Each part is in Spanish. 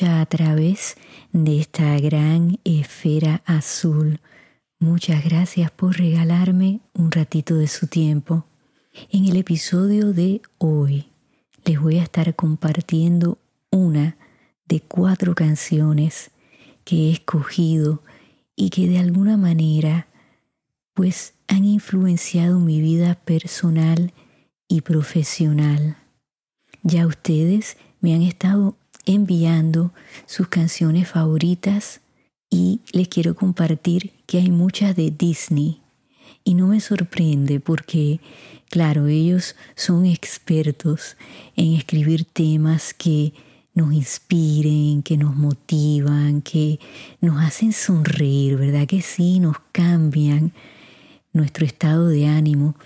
A través de esta gran esfera azul. Muchas gracias por regalarme un ratito de su tiempo. En el episodio de hoy les voy a estar compartiendo una de cuatro canciones que he escogido y que de alguna manera pues han influenciado mi vida personal y profesional. Ya ustedes me han estado enviando sus canciones favoritas y les quiero compartir que hay muchas de Disney. Y no me sorprende porque, claro, ellos son expertos en escribir temas que nos inspiren, que nos motivan, que nos hacen sonreír, ¿verdad? Que sí, nos cambian nuestro estado de ánimo.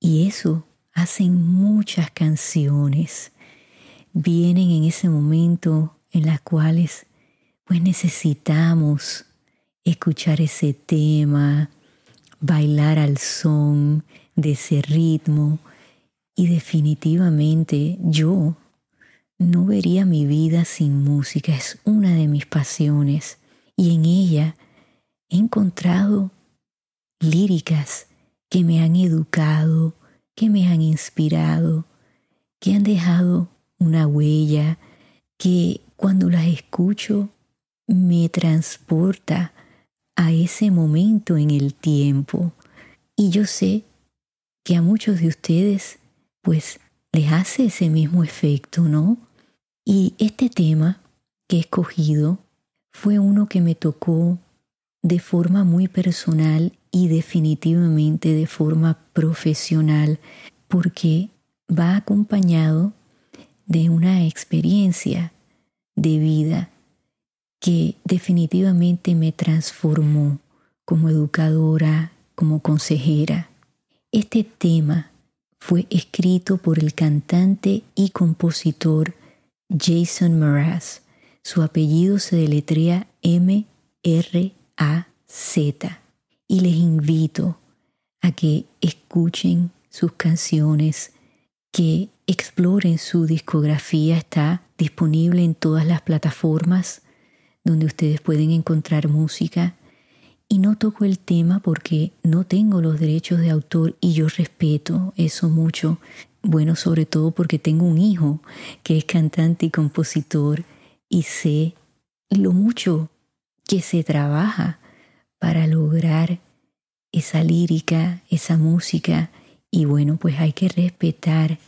Y eso hacen muchas canciones, vienen en ese momento en las cuales pues necesitamos escuchar ese tema, bailar al son de ese ritmo. Y definitivamente yo no vería mi vida sin música, es una de mis pasiones. Y en ella he encontrado líricas que me han educado, que me han inspirado, que han dejado una huella, que cuando las escucho me transporta a ese momento en el tiempo. Y yo sé que a muchos de ustedes pues les hace ese mismo efecto, ¿no? Y este tema que he escogido fue uno que me tocó de forma muy personal y definitivamente de forma profesional porque va acompañado de una experiencia de vida que definitivamente me transformó como educadora, como consejera. Este tema fue escrito por el cantante y compositor Jason Mraz. Su apellido se deletrea M-R-A-Z y les invito a que escuchen sus canciones, que exploren su discografía. Está disponible en todas las plataformas donde ustedes pueden encontrar música. Y no toco el tema porque no tengo los derechos de autor y yo respeto eso mucho. Bueno, sobre todo porque tengo un hijo que es cantante y compositor y sé lo mucho que se trabaja para lograr esa lírica, esa música, y bueno, pues hay que respetar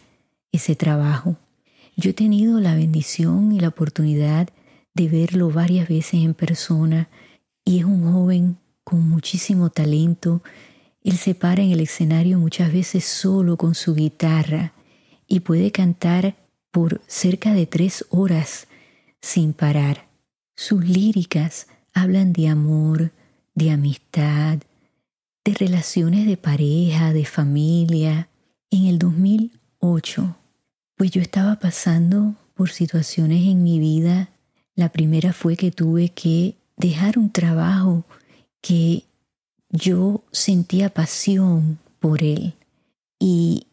ese trabajo. Yo he tenido la bendición y la oportunidad de verlo varias veces en persona y es un joven con muchísimo talento. Él se para en el escenario muchas veces solo con su guitarra y puede cantar por cerca de tres horas sin parar. Sus líricas hablan de amor, de amistad, de relaciones de pareja, de familia. En el 2008, pues yo estaba pasando por situaciones en mi vida. La primera fue que tuve que dejar un trabajo que yo sentía pasión por él. Y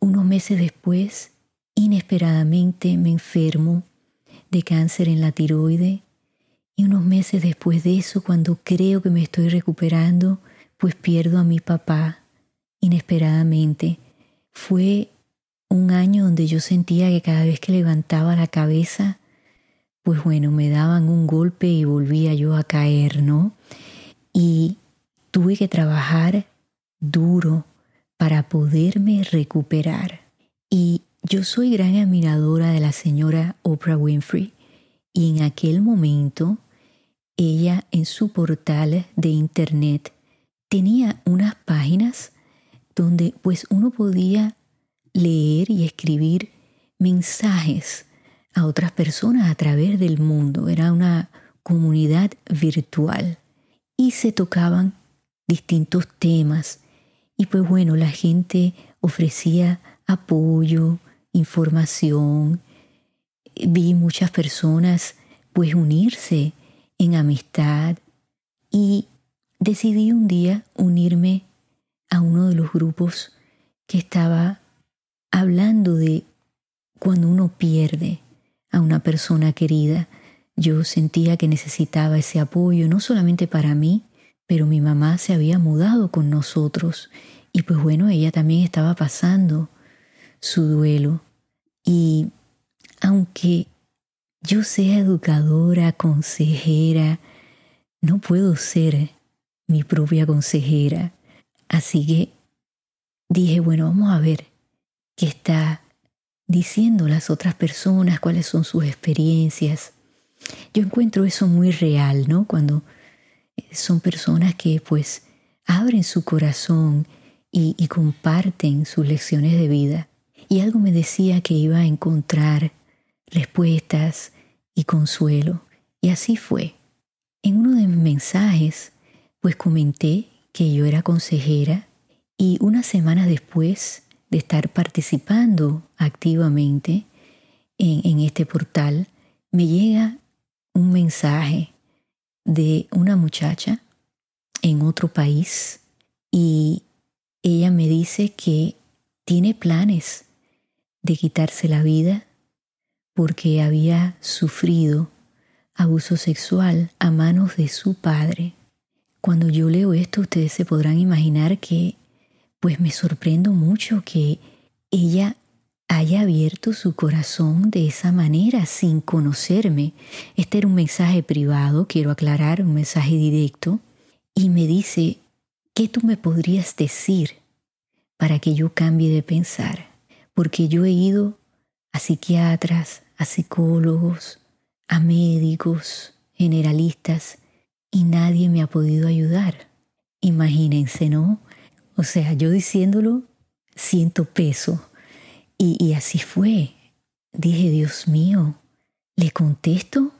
unos meses después, inesperadamente me enfermo de cáncer en la tiroide y unos meses después de eso, cuando creo que me estoy recuperando, pues pierdo a mi papá inesperadamente. Fue un año donde yo sentía que cada vez que levantaba la cabeza, pues bueno, me daban un golpe y volvía yo a caer, ¿no? Y tuve que trabajar duro para poderme recuperar. Y yo soy gran admiradora de la señora Oprah Winfrey y en aquel momento ella en su portal de internet tenía unas páginas donde pues uno podía leer y escribir mensajes a otras personas a través del mundo. Era una comunidad virtual y se tocaban distintos temas y pues bueno, la gente ofrecía apoyo, información. Vi muchas personas pues unirse en amistad y decidí un día unirme a uno de los grupos que estaba hablando de cuando uno pierde a una persona querida. Yo sentía que necesitaba ese apoyo, no solamente para mí, pero mi mamá se había mudado con nosotros y pues bueno, ella también estaba pasando su duelo. Y aunque yo sea educadora, consejera, no puedo ser mi propia consejera. Así que dije, bueno, vamos a ver qué está diciendo las otras personas, cuáles son sus experiencias. Yo encuentro eso muy real, ¿no? Cuando son personas que pues abren su corazón y, y comparten sus lecciones de vida. Y algo me decía que iba a encontrar respuestas y consuelo. Y así fue. En uno de mis mensajes, pues comenté que yo era consejera y una semana después de estar participando activamente en, este portal, me llega un mensaje de una muchacha en otro país y ella me dice que tiene planes de quitarse la vida porque había sufrido abuso sexual a manos de su padre. Cuando yo leo esto, ustedes se podrán imaginar que pues me sorprendo mucho que ella haya abierto su corazón de esa manera sin conocerme. Este era un mensaje privado, quiero aclarar, un mensaje directo, y me dice, ¿qué tú me podrías decir para que yo cambie de pensar? Porque yo he ido a psiquiatras, a psicólogos, a médicos, generalistas, y nadie me ha podido ayudar. Imagínense, ¿no? O sea, yo diciéndolo, siento peso y, así fue. Dije, Dios mío, ¿le contesto?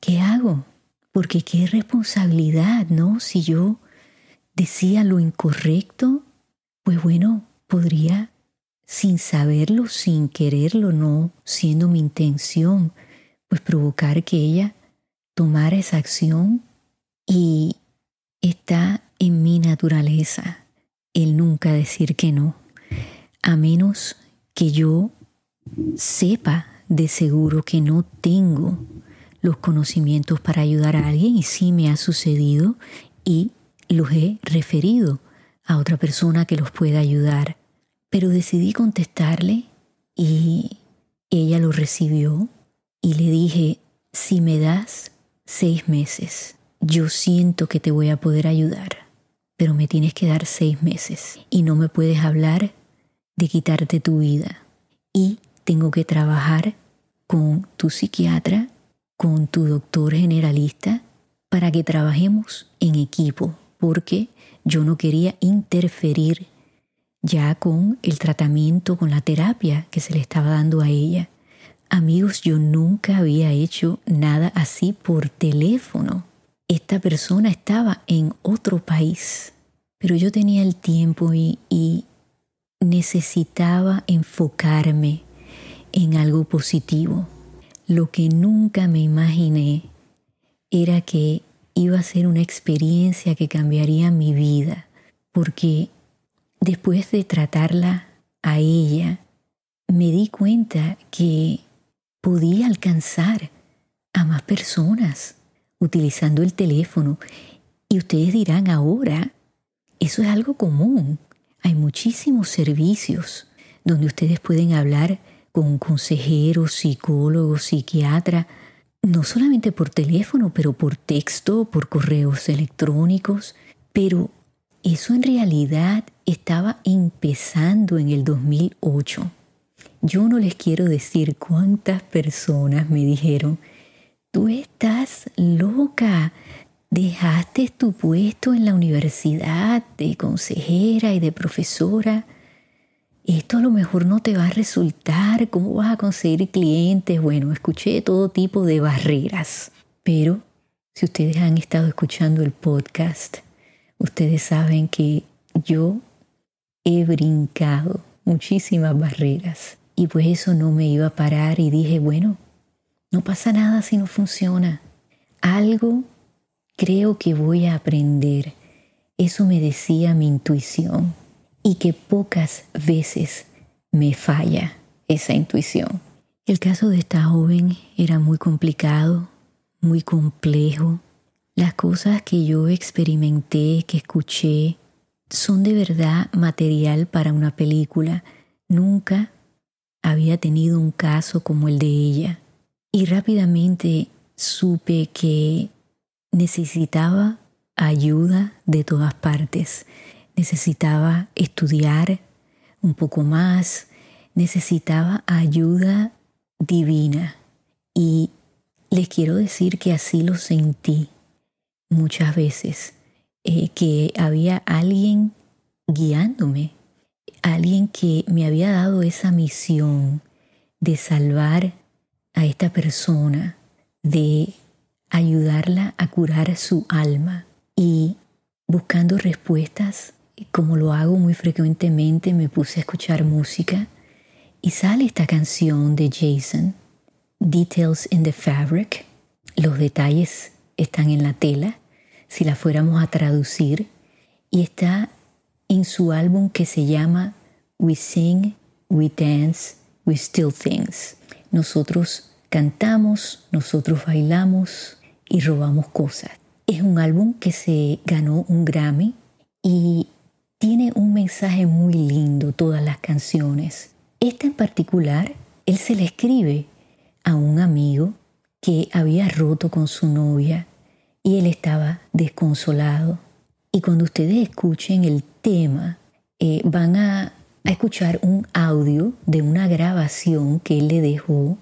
¿Qué hago? Porque qué responsabilidad, ¿no? Si yo decía lo incorrecto, pues bueno, podría, sin saberlo, sin quererlo, no siendo mi intención, pues provocar que ella tomara esa acción y está en mi naturaleza el nunca decir que no, a menos que yo sepa de seguro que no tengo los conocimientos para ayudar a alguien y sí me ha sucedido y los he referido a otra persona que los pueda ayudar. Pero decidí contestarle y ella lo recibió y le dije, si me das seis meses, yo siento que te voy a poder ayudar, pero me tienes que dar seis meses y no me puedes hablar de quitarte tu vida. Y tengo que trabajar con tu psiquiatra, con tu doctor generalista, para que trabajemos en equipo, porque yo no quería interferir ya con el tratamiento, con la terapia que se le estaba dando a ella. Amigos, yo nunca había hecho nada así por teléfono. Esta persona estaba en otro país, pero yo tenía el tiempo y, necesitaba enfocarme en algo positivo. Lo que nunca me imaginé era que iba a ser una experiencia que cambiaría mi vida, porque después de tratarla a ella, me di cuenta que podía alcanzar a más personas utilizando el teléfono. Y ustedes dirán ahora, eso es algo común. Hay muchísimos servicios donde ustedes pueden hablar con un consejero, psicólogo, psiquiatra. no solamente por teléfono, pero por texto, por correos electrónicos, pero eso en realidad estaba empezando en el 2008. Yo no les quiero decir cuántas personas me dijeron, tú estás loca, dejaste tu puesto en la universidad de consejera y de profesora. Esto a lo mejor no te va a resultar, ¿cómo vas a conseguir clientes? Bueno, escuché todo tipo de barreras, pero si ustedes han estado escuchando el podcast, ustedes saben que yo he brincado muchísimas barreras y pues eso no me iba a parar y dije, bueno, no pasa nada si no funciona. Algo creo que voy a aprender. Eso me decía mi intuición y que pocas veces me falla esa intuición. El caso de esta joven era muy complicado, muy complejo. Las cosas que yo experimenté, que escuché, son de verdad material para una película. Nunca había tenido un caso como el de ella. Y rápidamente supe que necesitaba ayuda de todas partes. Necesitaba estudiar un poco más, necesitaba ayuda divina. Y les quiero decir que así lo sentí muchas veces, eh, que había alguien guiándome, alguien que me había dado esa misión de salvar a esta persona, de ayudarla a curar su alma y buscando respuestas, como lo hago muy frecuentemente, me puse a escuchar música y sale esta canción de Jason, Details in the Fabric, los detalles están en la tela, si la fuéramos a traducir, y está en su álbum que se llama We Sing, We Dance, We Still Things. Nosotros cantamos, nosotros bailamos, y robamos cosas. Es un álbum que se ganó un Grammy y tiene un mensaje muy lindo, todas las canciones. Esta en particular, él se le escribe a un amigo que había roto con su novia y él estaba desconsolado. Y cuando ustedes escuchen el tema, eh, van a, a escuchar un audio de una grabación que él le dejó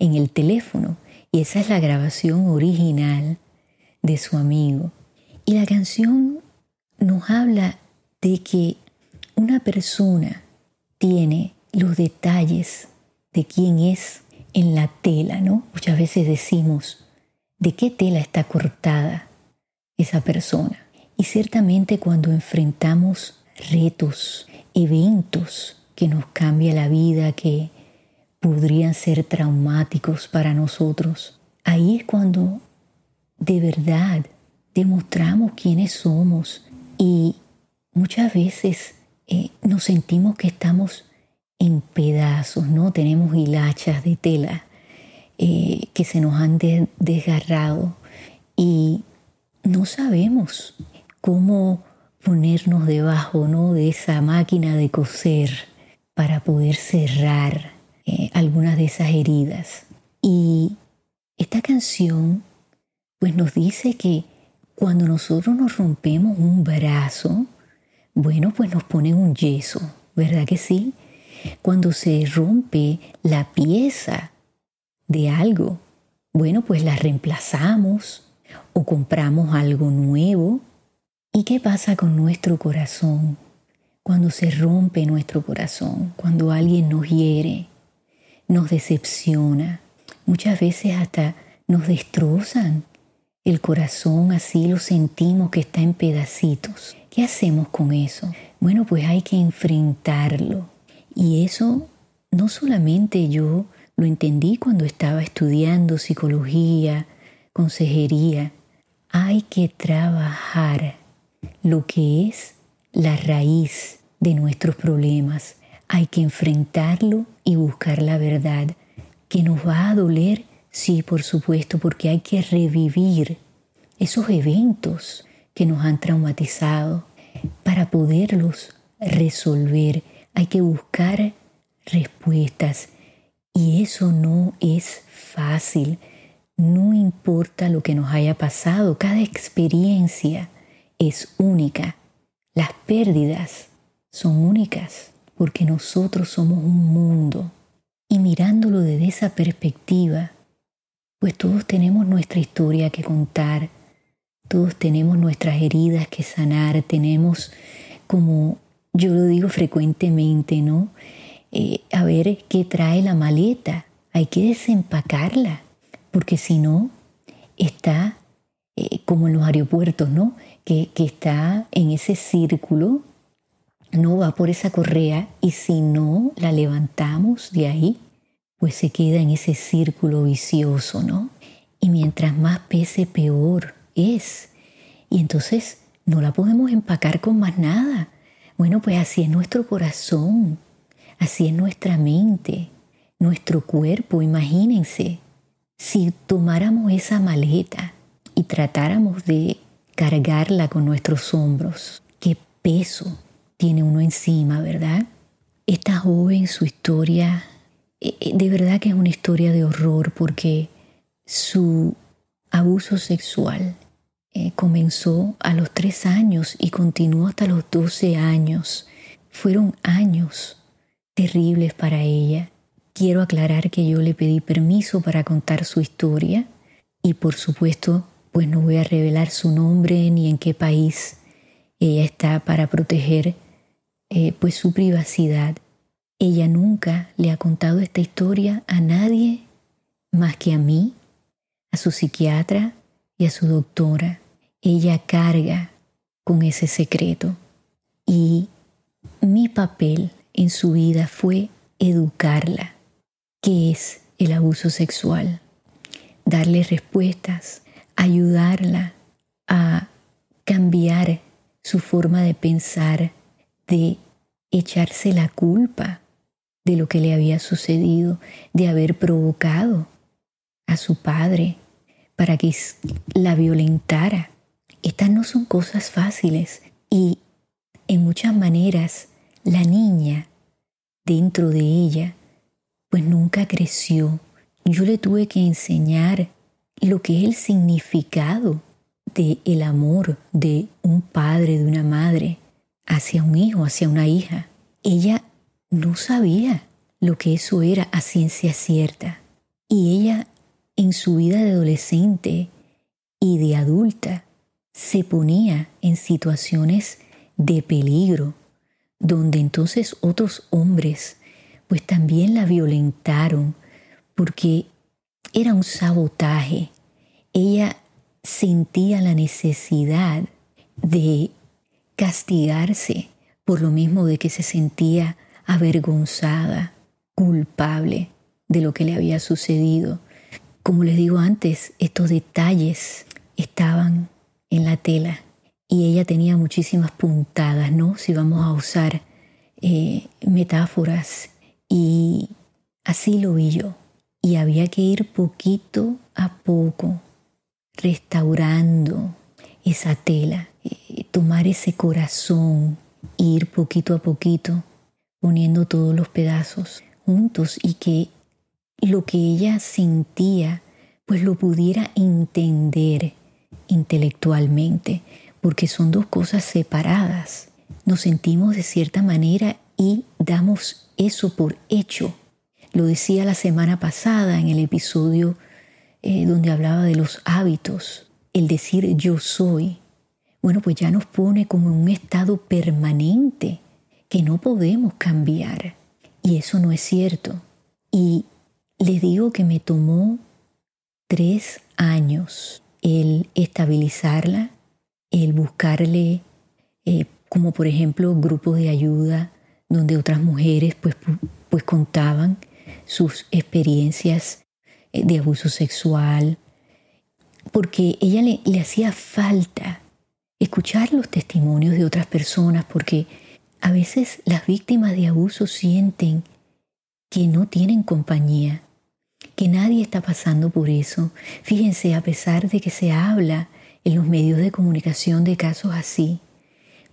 en el teléfono. Y esa es la grabación original de su amigo. Y la canción nos habla de que una persona tiene los detalles de quién es en la tela, ¿no? Muchas veces decimos, ¿de qué tela está cortada esa persona? Y ciertamente cuando enfrentamos retos, eventos que nos cambia la vida, que podrían ser traumáticos para nosotros. Ahí es cuando de verdad demostramos quiénes somos y muchas veces eh, nos sentimos que estamos en pedazos, ¿no? Tenemos hilachas de tela eh, que se nos han desgarrado y no sabemos cómo ponernos debajo, ¿no? De esa máquina de coser para poder cerrar eh, algunas de esas heridas. Y esta canción pues nos dice que cuando nosotros nos rompemos un brazo, bueno, pues nos ponen un yeso, ¿verdad que sí? Cuando se rompe la pieza de algo, bueno, pues la reemplazamos o compramos algo nuevo. ¿Y qué pasa con nuestro corazón? Cuando se rompe nuestro corazón, cuando alguien nos hiere, nos decepciona, muchas veces hasta nos destrozan el corazón, así lo sentimos que está en pedacitos. ¿Qué hacemos con eso? Bueno, pues hay que enfrentarlo. Y eso no solamente yo lo entendí cuando estaba estudiando psicología, consejería, hay que trabajar lo que es la raíz de nuestros problemas. Hay que enfrentarlo y buscar la verdad, que nos va a doler, sí, por supuesto, porque hay que revivir esos eventos que nos han traumatizado. Para poderlos resolver hay que buscar respuestas y eso no es fácil. no importa lo que nos haya pasado, cada experiencia es única. Las pérdidas son únicas porque nosotros somos un mundo. Y mirándolo desde esa perspectiva, pues todos tenemos nuestra historia que contar, todos tenemos nuestras heridas que sanar, tenemos, como yo lo digo frecuentemente, ¿no? Eh, a ver qué trae la maleta, hay que desempacarla, porque si no, está eh, como en los aeropuertos, ¿no? Que, está en ese círculo, no va por esa correa y si no la levantamos de ahí, pues se queda en ese círculo vicioso, ¿no? Y mientras más pese, peor es. Y entonces no la podemos empacar con más nada. Bueno, pues así es nuestro corazón, así es nuestra mente, nuestro cuerpo, imagínense. Si tomáramos esa maleta y tratáramos de cargarla con nuestros hombros, qué peso tiene uno encima, ¿verdad? Esta joven, su historia eh, eh, de verdad que es una historia de horror porque su abuso sexual eh, comenzó a los tres años y continuó hasta los doce años. Fueron años terribles para ella. Quiero aclarar que yo le pedí permiso para contar su historia y por supuesto pues no voy a revelar su nombre ni en qué país ella está para proteger pues su privacidad ella nunca le ha contado esta historia a nadie más que a mí, a su psiquiatra y a su doctora. Ella carga con ese secreto. Y mi papel en su vida fue educarla. ¿Qué es el abuso sexual? Darle respuestas, ayudarla a cambiar su forma de pensar, de echarse la culpa de lo que le había sucedido, de haber provocado a su padre para que la violentara. Estas no son cosas fáciles y en muchas maneras la niña dentro de ella pues nunca creció. Yo le tuve que enseñar lo que es el significado de el amor de un padre, de una madre hacia un hijo, hacia una hija. Ella no sabía lo que eso era a ciencia cierta. Y ella en su vida de adolescente y de adulta se ponía en situaciones de peligro, donde entonces otros hombres pues también la violentaron porque era un sabotaje. Ella sentía la necesidad de castigarse por lo mismo de que se sentía avergonzada, culpable de lo que le había sucedido. Como les digo antes, estos detalles estaban en la tela y ella tenía muchísimas puntadas, ¿no? Si vamos a usar eh, metáforas y así lo vi yo. Y había que ir poquito a poco restaurando esa tela, tomar ese corazón, ir poquito a poquito poniendo todos los pedazos juntos y que lo que ella sentía pues lo pudiera entender intelectualmente, porque son dos cosas separadas. Nos sentimos de cierta manera y damos eso por hecho. Lo decía la semana pasada en el episodio eh, donde hablaba de los hábitos, el decir yo soy. Bueno, pues ya nos pone como en un estado permanente que no podemos cambiar. Y eso no es cierto. Y les digo que me tomó tres años el estabilizarla, el buscarle, eh, como por ejemplo, grupos de ayuda donde otras mujeres pues, pues contaban sus experiencias eh, de abuso sexual, porque ella le, le hacía falta escuchar los testimonios de otras personas, porque a veces las víctimas de abuso sienten que no tienen compañía, que nadie está pasando por eso. Fíjense, a pesar de que se habla en los medios de comunicación de casos así,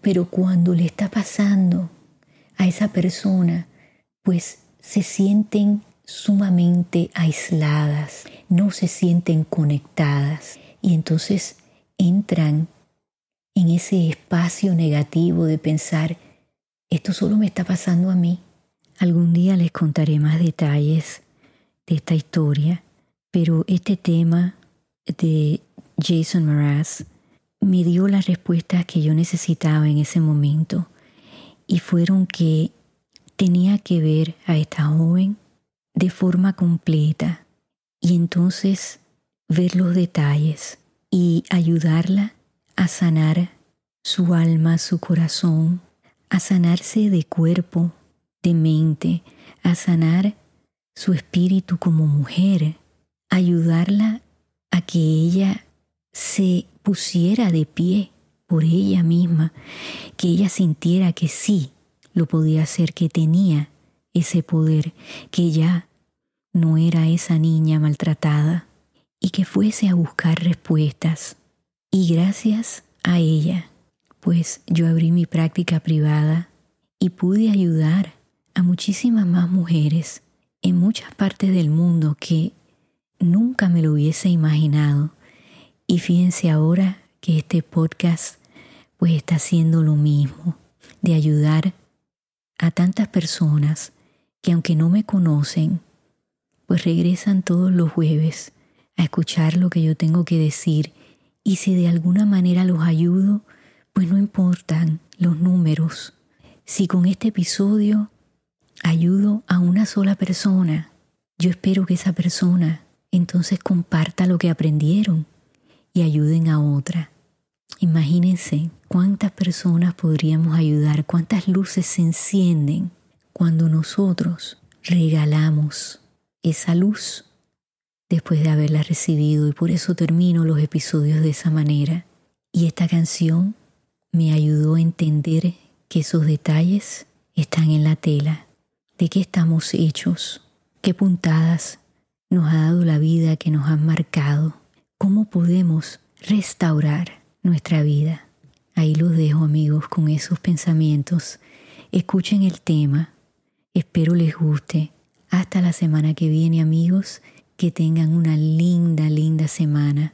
pero cuando le está pasando a esa persona, pues se sienten sumamente aisladas, no se sienten conectadas y entonces entran en ese espacio negativo de pensar, esto solo me está pasando a mí. Algún día les contaré más detalles de esta historia, pero este tema de Jason Mraz me dio las respuestas que yo necesitaba en ese momento y fueron que tenía que ver a esta joven de forma completa y entonces ver los detalles y ayudarla a sanar su alma, su corazón, a sanarse de cuerpo, de mente, a sanar su espíritu como mujer, ayudarla a que ella se pusiera de pie por ella misma, que ella sintiera que sí lo podía hacer, que tenía ese poder, que ya no era esa niña maltratada y que fuese a buscar respuestas. Y gracias a ella, pues yo abrí mi práctica privada y pude ayudar a muchísimas más mujeres en muchas partes del mundo que nunca me lo hubiese imaginado. Y fíjense ahora que este podcast pues está haciendo lo mismo, de ayudar a tantas personas que aunque no me conocen, pues regresan todos los jueves a escuchar lo que yo tengo que decir y si de alguna manera los ayudo, pues no importan los números. Si con este episodio ayudo a una sola persona, yo espero que esa persona entonces comparta lo que aprendieron y ayuden a otra. Imagínense cuántas personas podríamos ayudar, cuántas luces se encienden cuando nosotros regalamos esa luz después de haberla recibido y por eso termino los episodios de esa manera. Y esta canción me ayudó a entender que esos detalles están en la tela, de qué estamos hechos, qué puntadas nos ha dado la vida que nos han marcado, cómo podemos restaurar nuestra vida. Ahí los dejo amigos con esos pensamientos. Escuchen el tema. Espero les guste. Hasta la semana que viene amigos. Que tengan una linda, linda semana.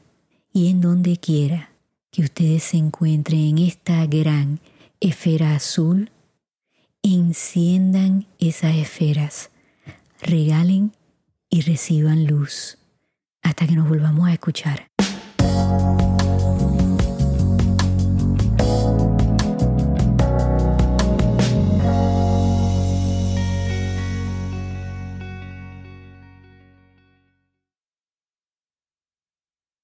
Y en donde quiera que ustedes se encuentren en esta gran esfera azul, enciendan esas esferas, regalen y reciban luz. Hasta que nos volvamos a escuchar.